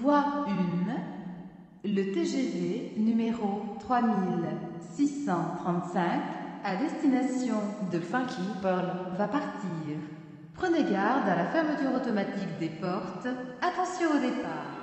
Voie 1, le TGV numéro 3635 à destination de Funky Pearl va partir. Prenez garde à la fermeture automatique des portes. Attention au départ.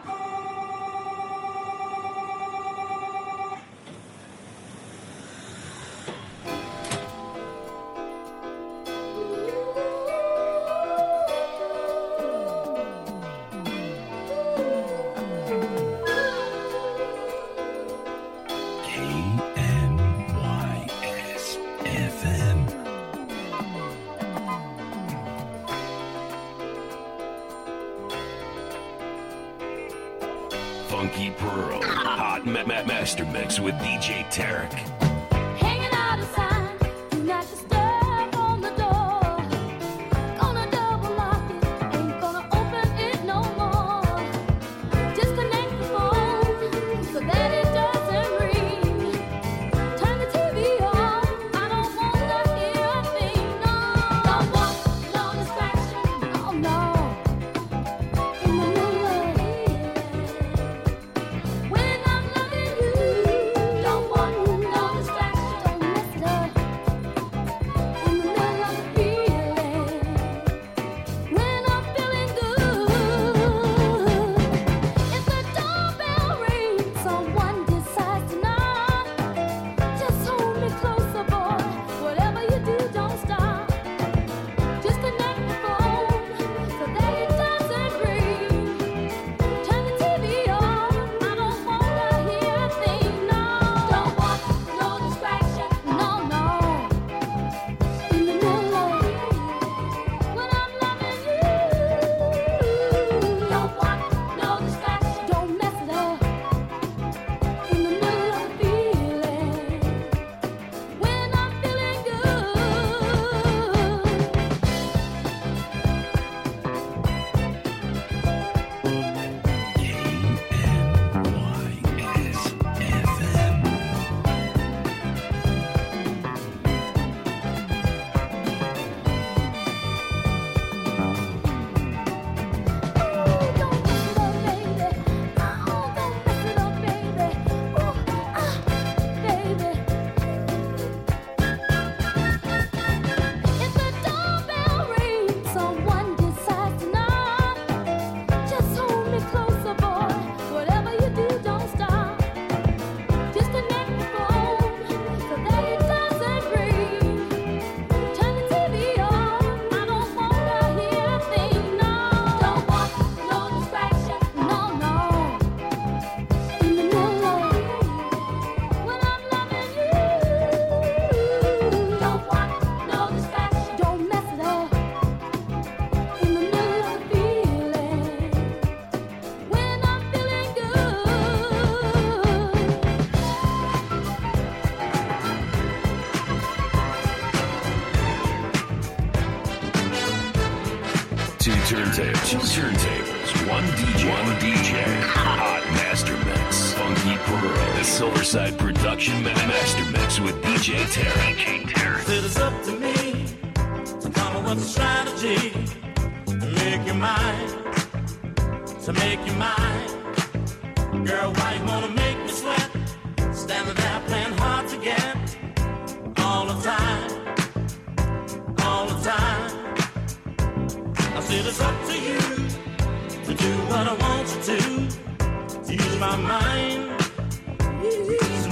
Master Mix with DJ Tarek. The Silverside Production Ma- Master Mix with DJ Tarek. DJ Tarek. It is up to me to come up with a strategy to make you mine, to make you mine. Girl, why you wanna make me sweat? Standing there playing hard to get all the time, all the time. I said it's up to you to do what I want you to, to use my mind, use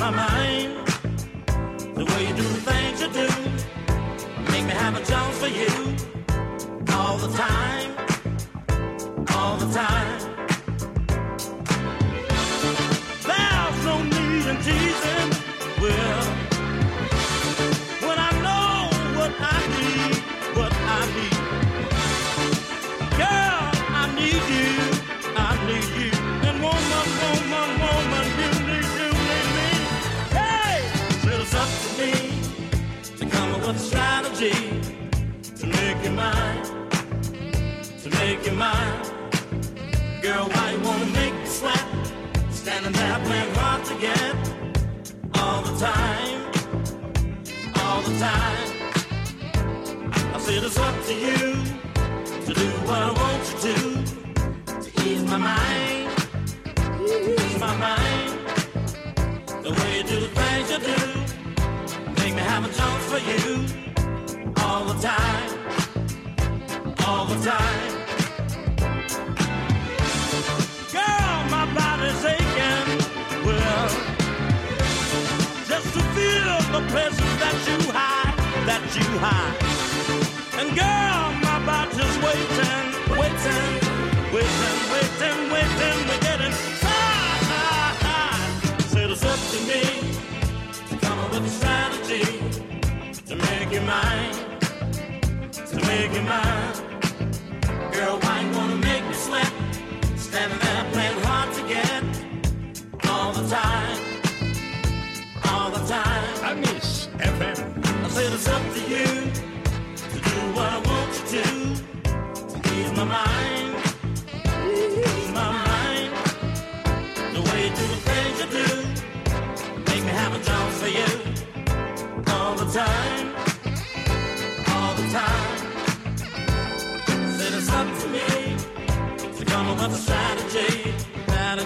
my mind. The way you do the things you do Make me have a chance for you. All the time. All the time mine, to make you mine. Girl, why you wanna make me sweat? Standing there playing hard to get all the time, all the time. I said it's up to you to do what I want you to, to ease my mind, ease my mind. The way you do the things you do, make me have a chance for you all the time all the time. Girl, my body's aching. Well, just to feel the presence that you hide, that you hide. And girl, my body's waiting, waiting, waiting, waiting, waiting. It's up to me to come up with a strategy to make you mine, to make you mine. them.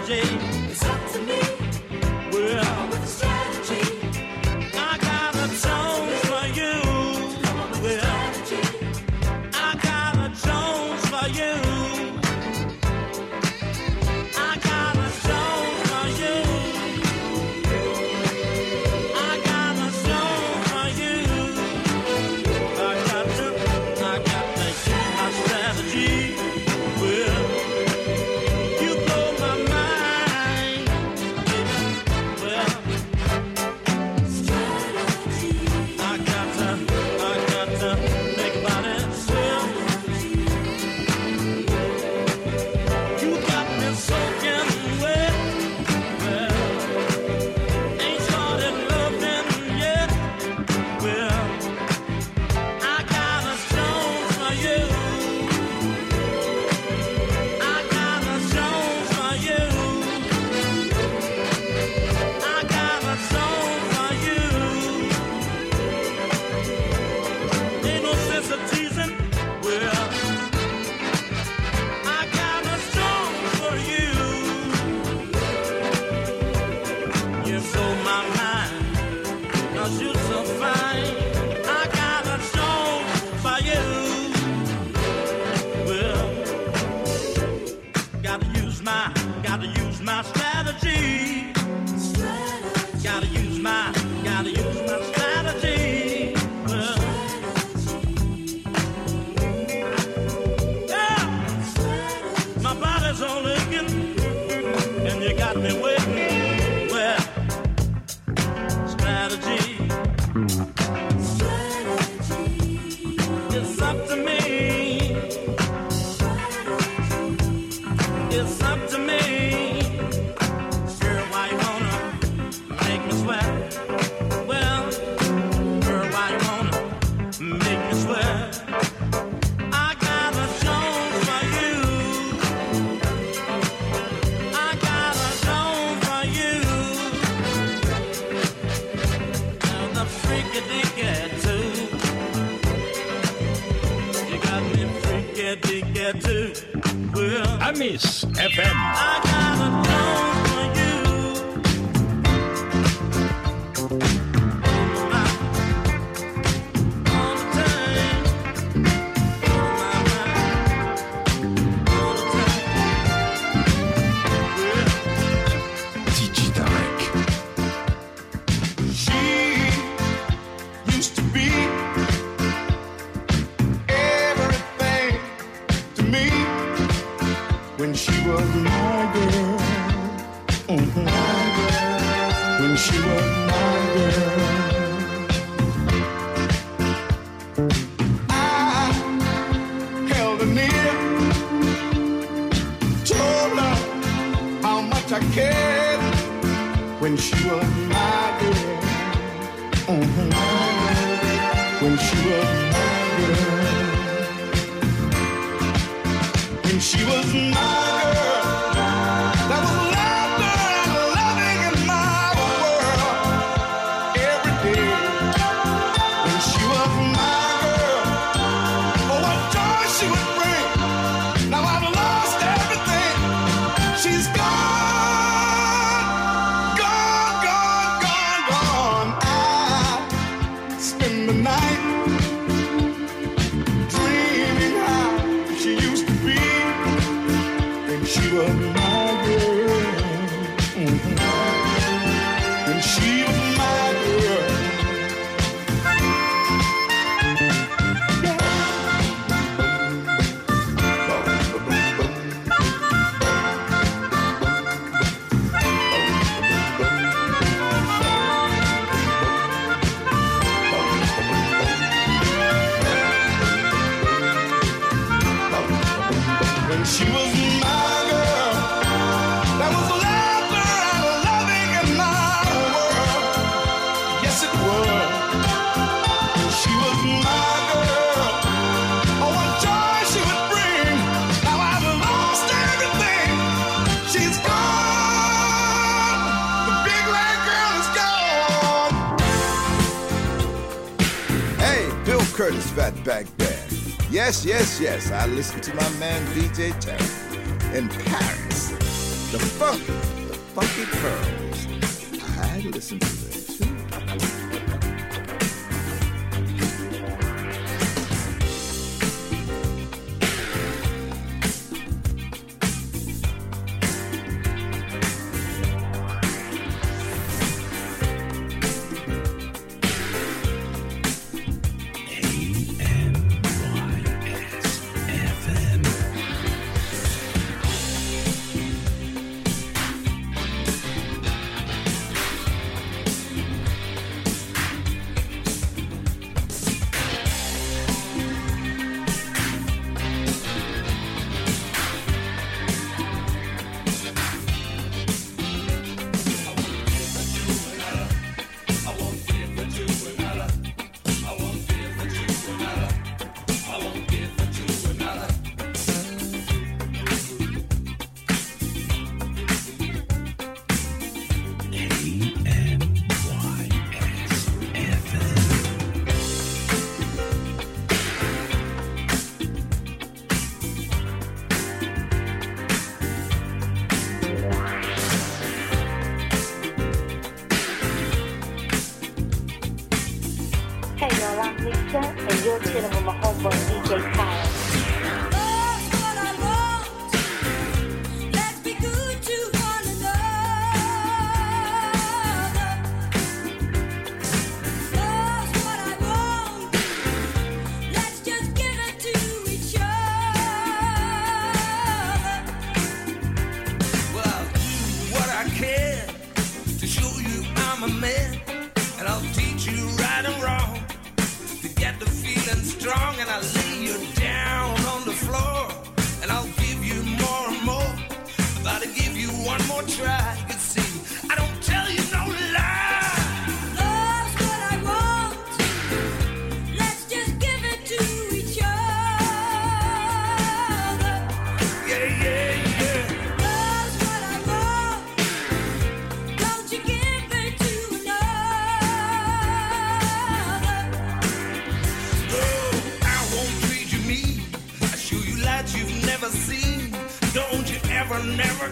Jane. wish you were my girl. I held her near, told her how much I cared when she was my girl. Mm-hmm. When she was my girl. When she was my back then, Yes, yes, yes, I listened to my man DJ Tarek in Paris. The funky, the funky pearls. I listened to them. a man, and I'll teach you right and wrong. To get the feeling strong, and I'll lay you down on the floor, and I'll give you more and more. About to give you one more try.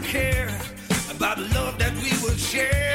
care about the love that we will share.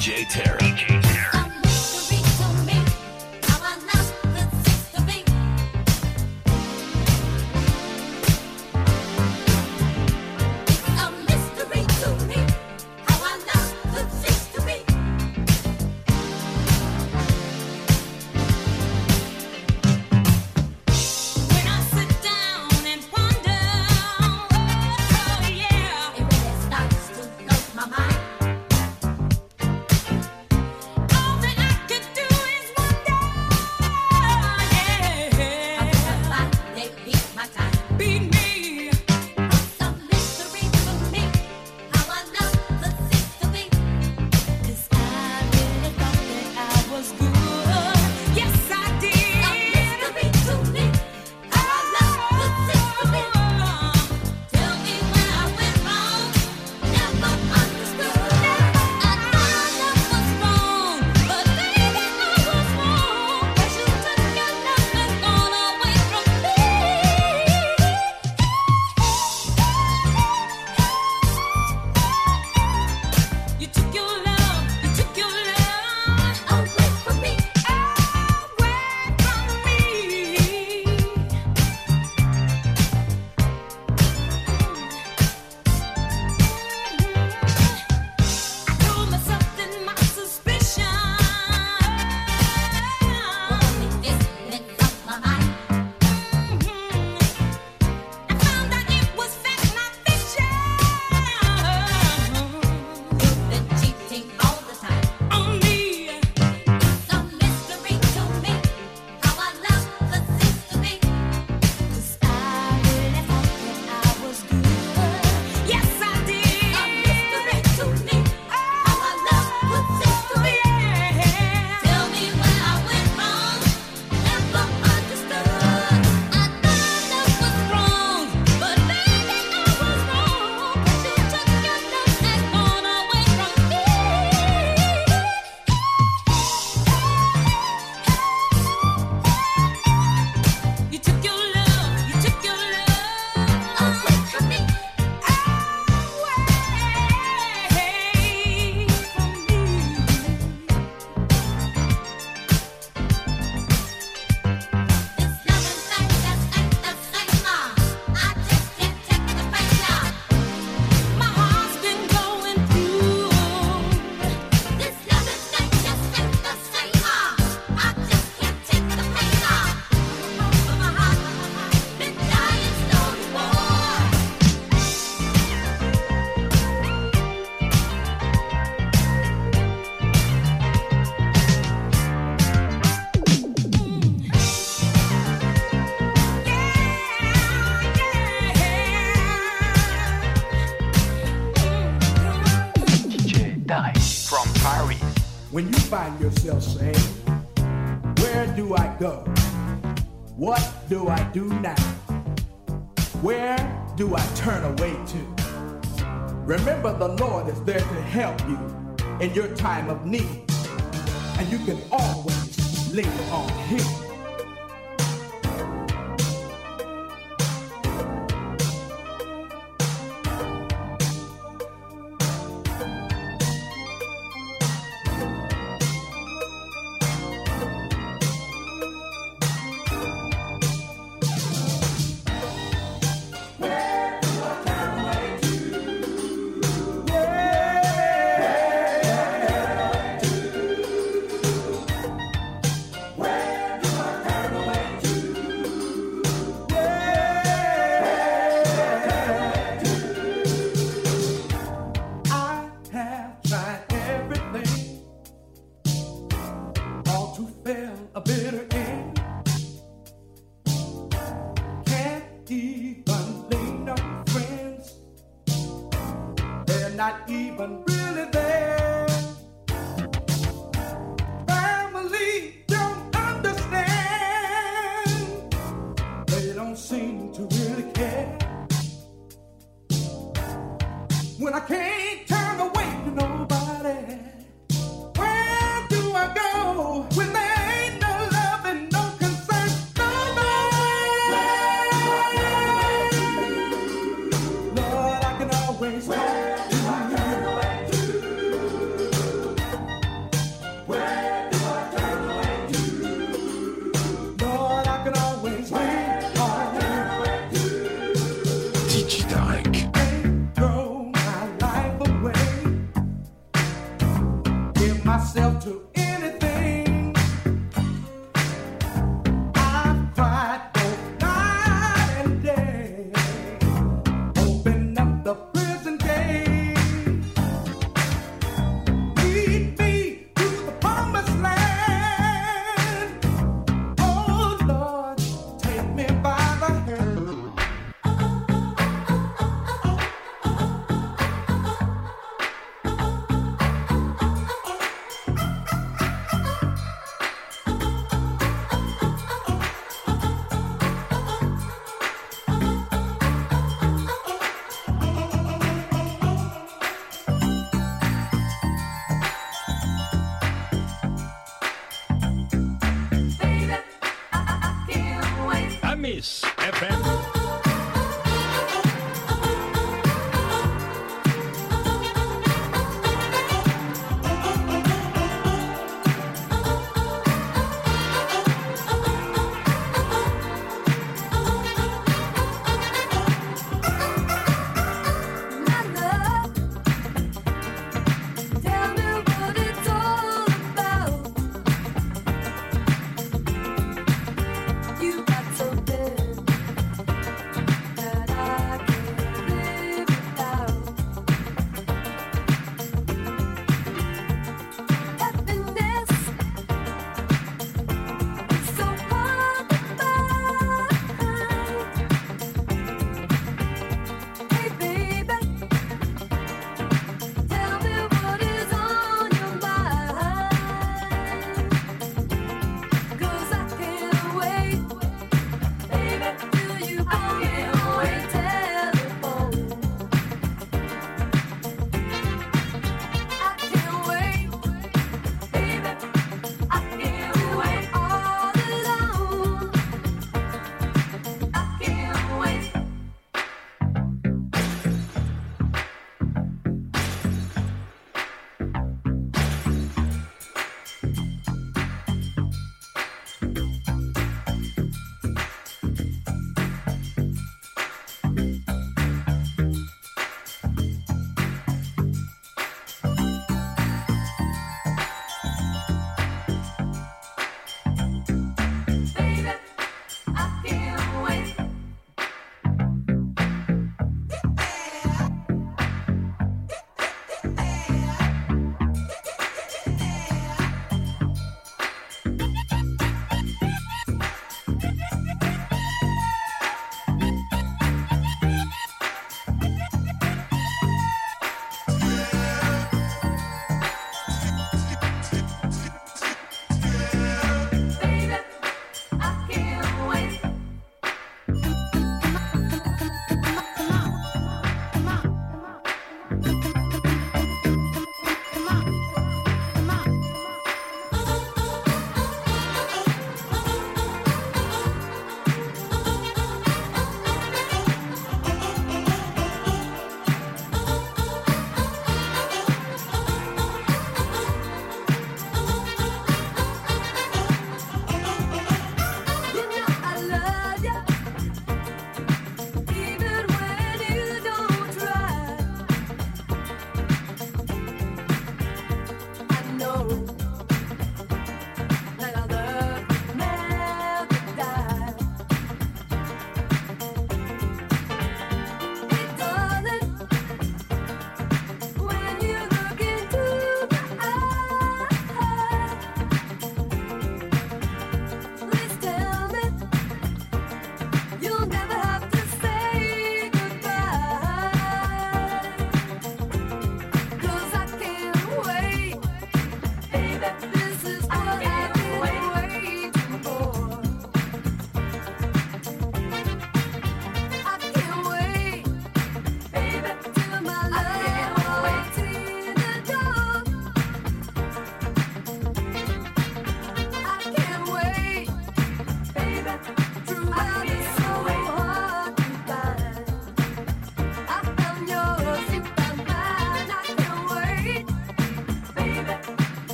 DJ Terra. yourself saying, Where do I go? What do I do now? Where do I turn away to? Remember, the Lord is there to help you in your time of need, and you can always.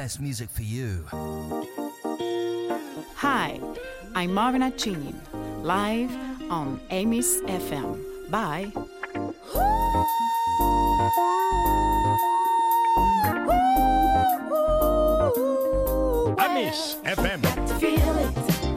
best music for you. Hi, I'm Marina Chinin, live on Amy's FM. Bye. Amis FM. Feel it.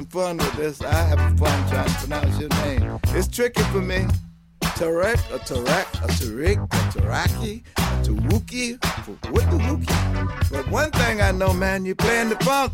some fun with this. I have fun trying to pronounce your name. It's tricky for me. Tarek, a Tarek, a Tarek, a Taraki, a Tawuki, a Wookie. But one thing I know, man, you're playing the funk.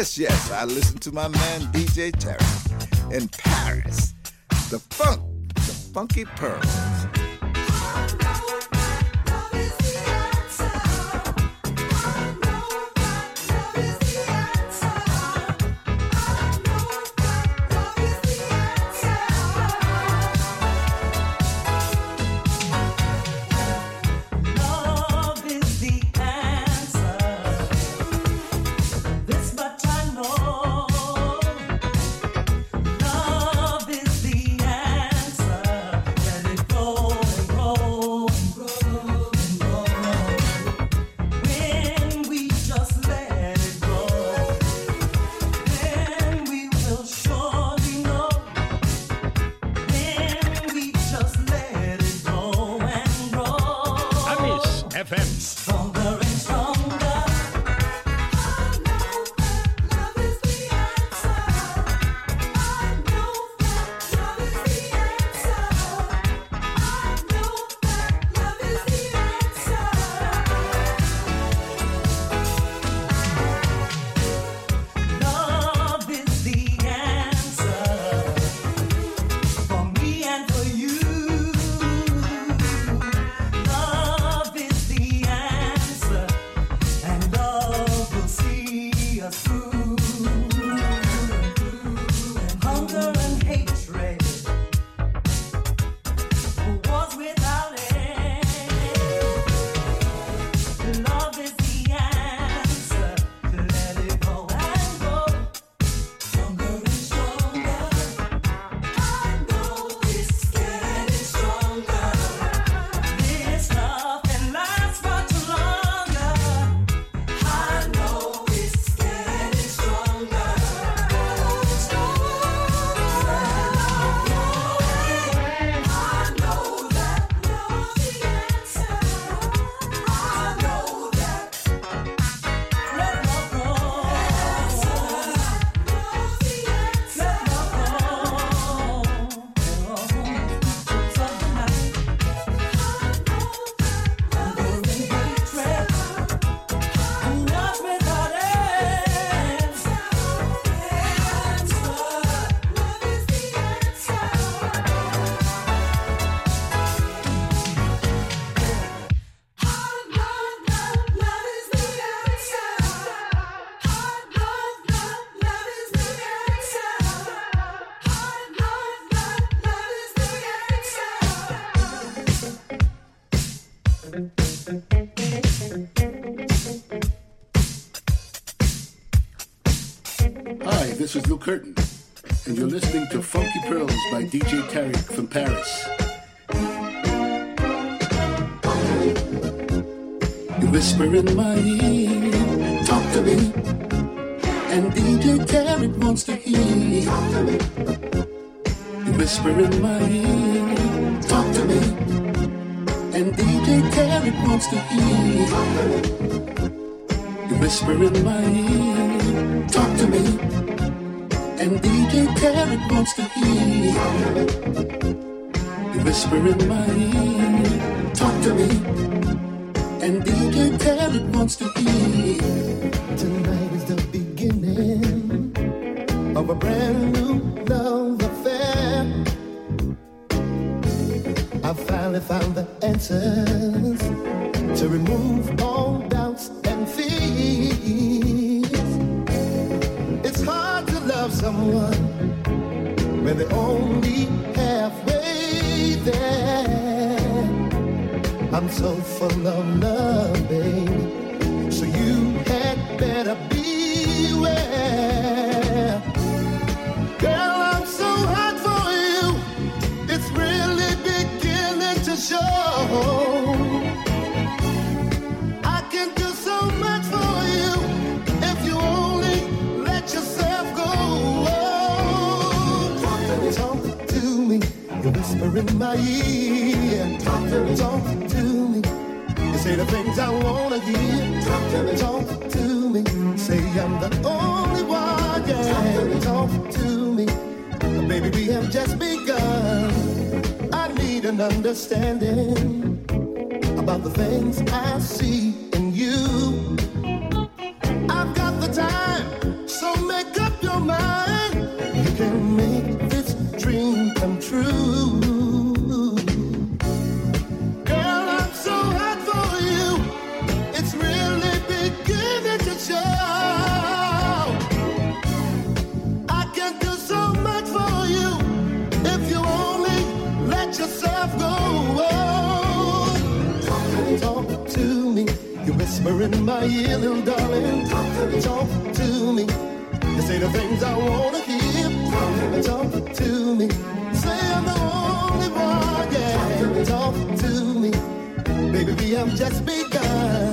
Yes, yes. I listen to my man DJ Terry in Paris. The funk, the funky pearls. This is Lou Curtin, and you're listening to Funky Pearls by DJ Tarek from Paris. You whisper in my ear, talk to me, and DJ Tarek wants to hear. You whisper in my ear, talk to me, and DJ Tarek wants to hear. You whisper in my ear, talk to me, and DJ Tarek wants to hear. You whisper in my ear, talk to me, and DJ Tarek wants to hear. Tonight is the beginning of a brand new love affair. I finally found the answers to remove all doubts someone when they're only halfway there. I'm so full of love, baby. So you had better whisper in my ear. Talk to me. Talk to me. Say the things I wanna hear. Talk to me. Talk to me. Say I'm the only one. Yeah. Talk to me. Baby, we have just begun. I need an understanding about the things I see in you. I've got the time, so make up your mind. You can make this dream come true. Whisper in my ear, little darling. Talk to me. You say the things I wanna hear. Talk to me. Say I'm the only one, yeah. Talk to me. Baby, we have just begun.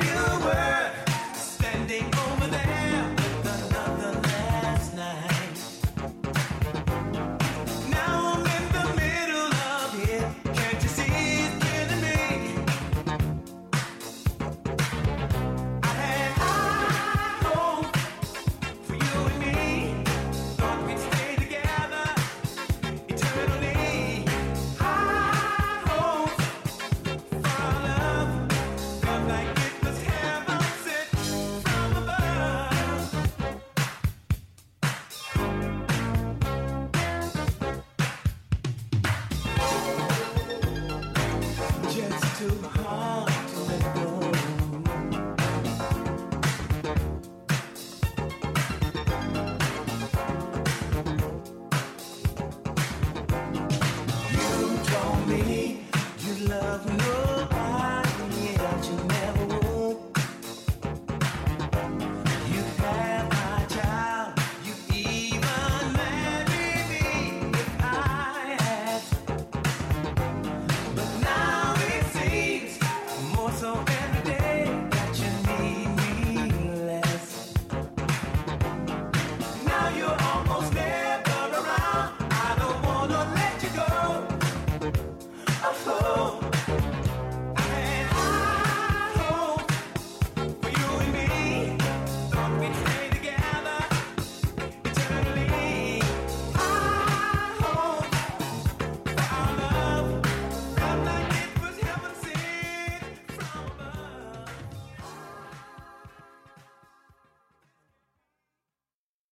Just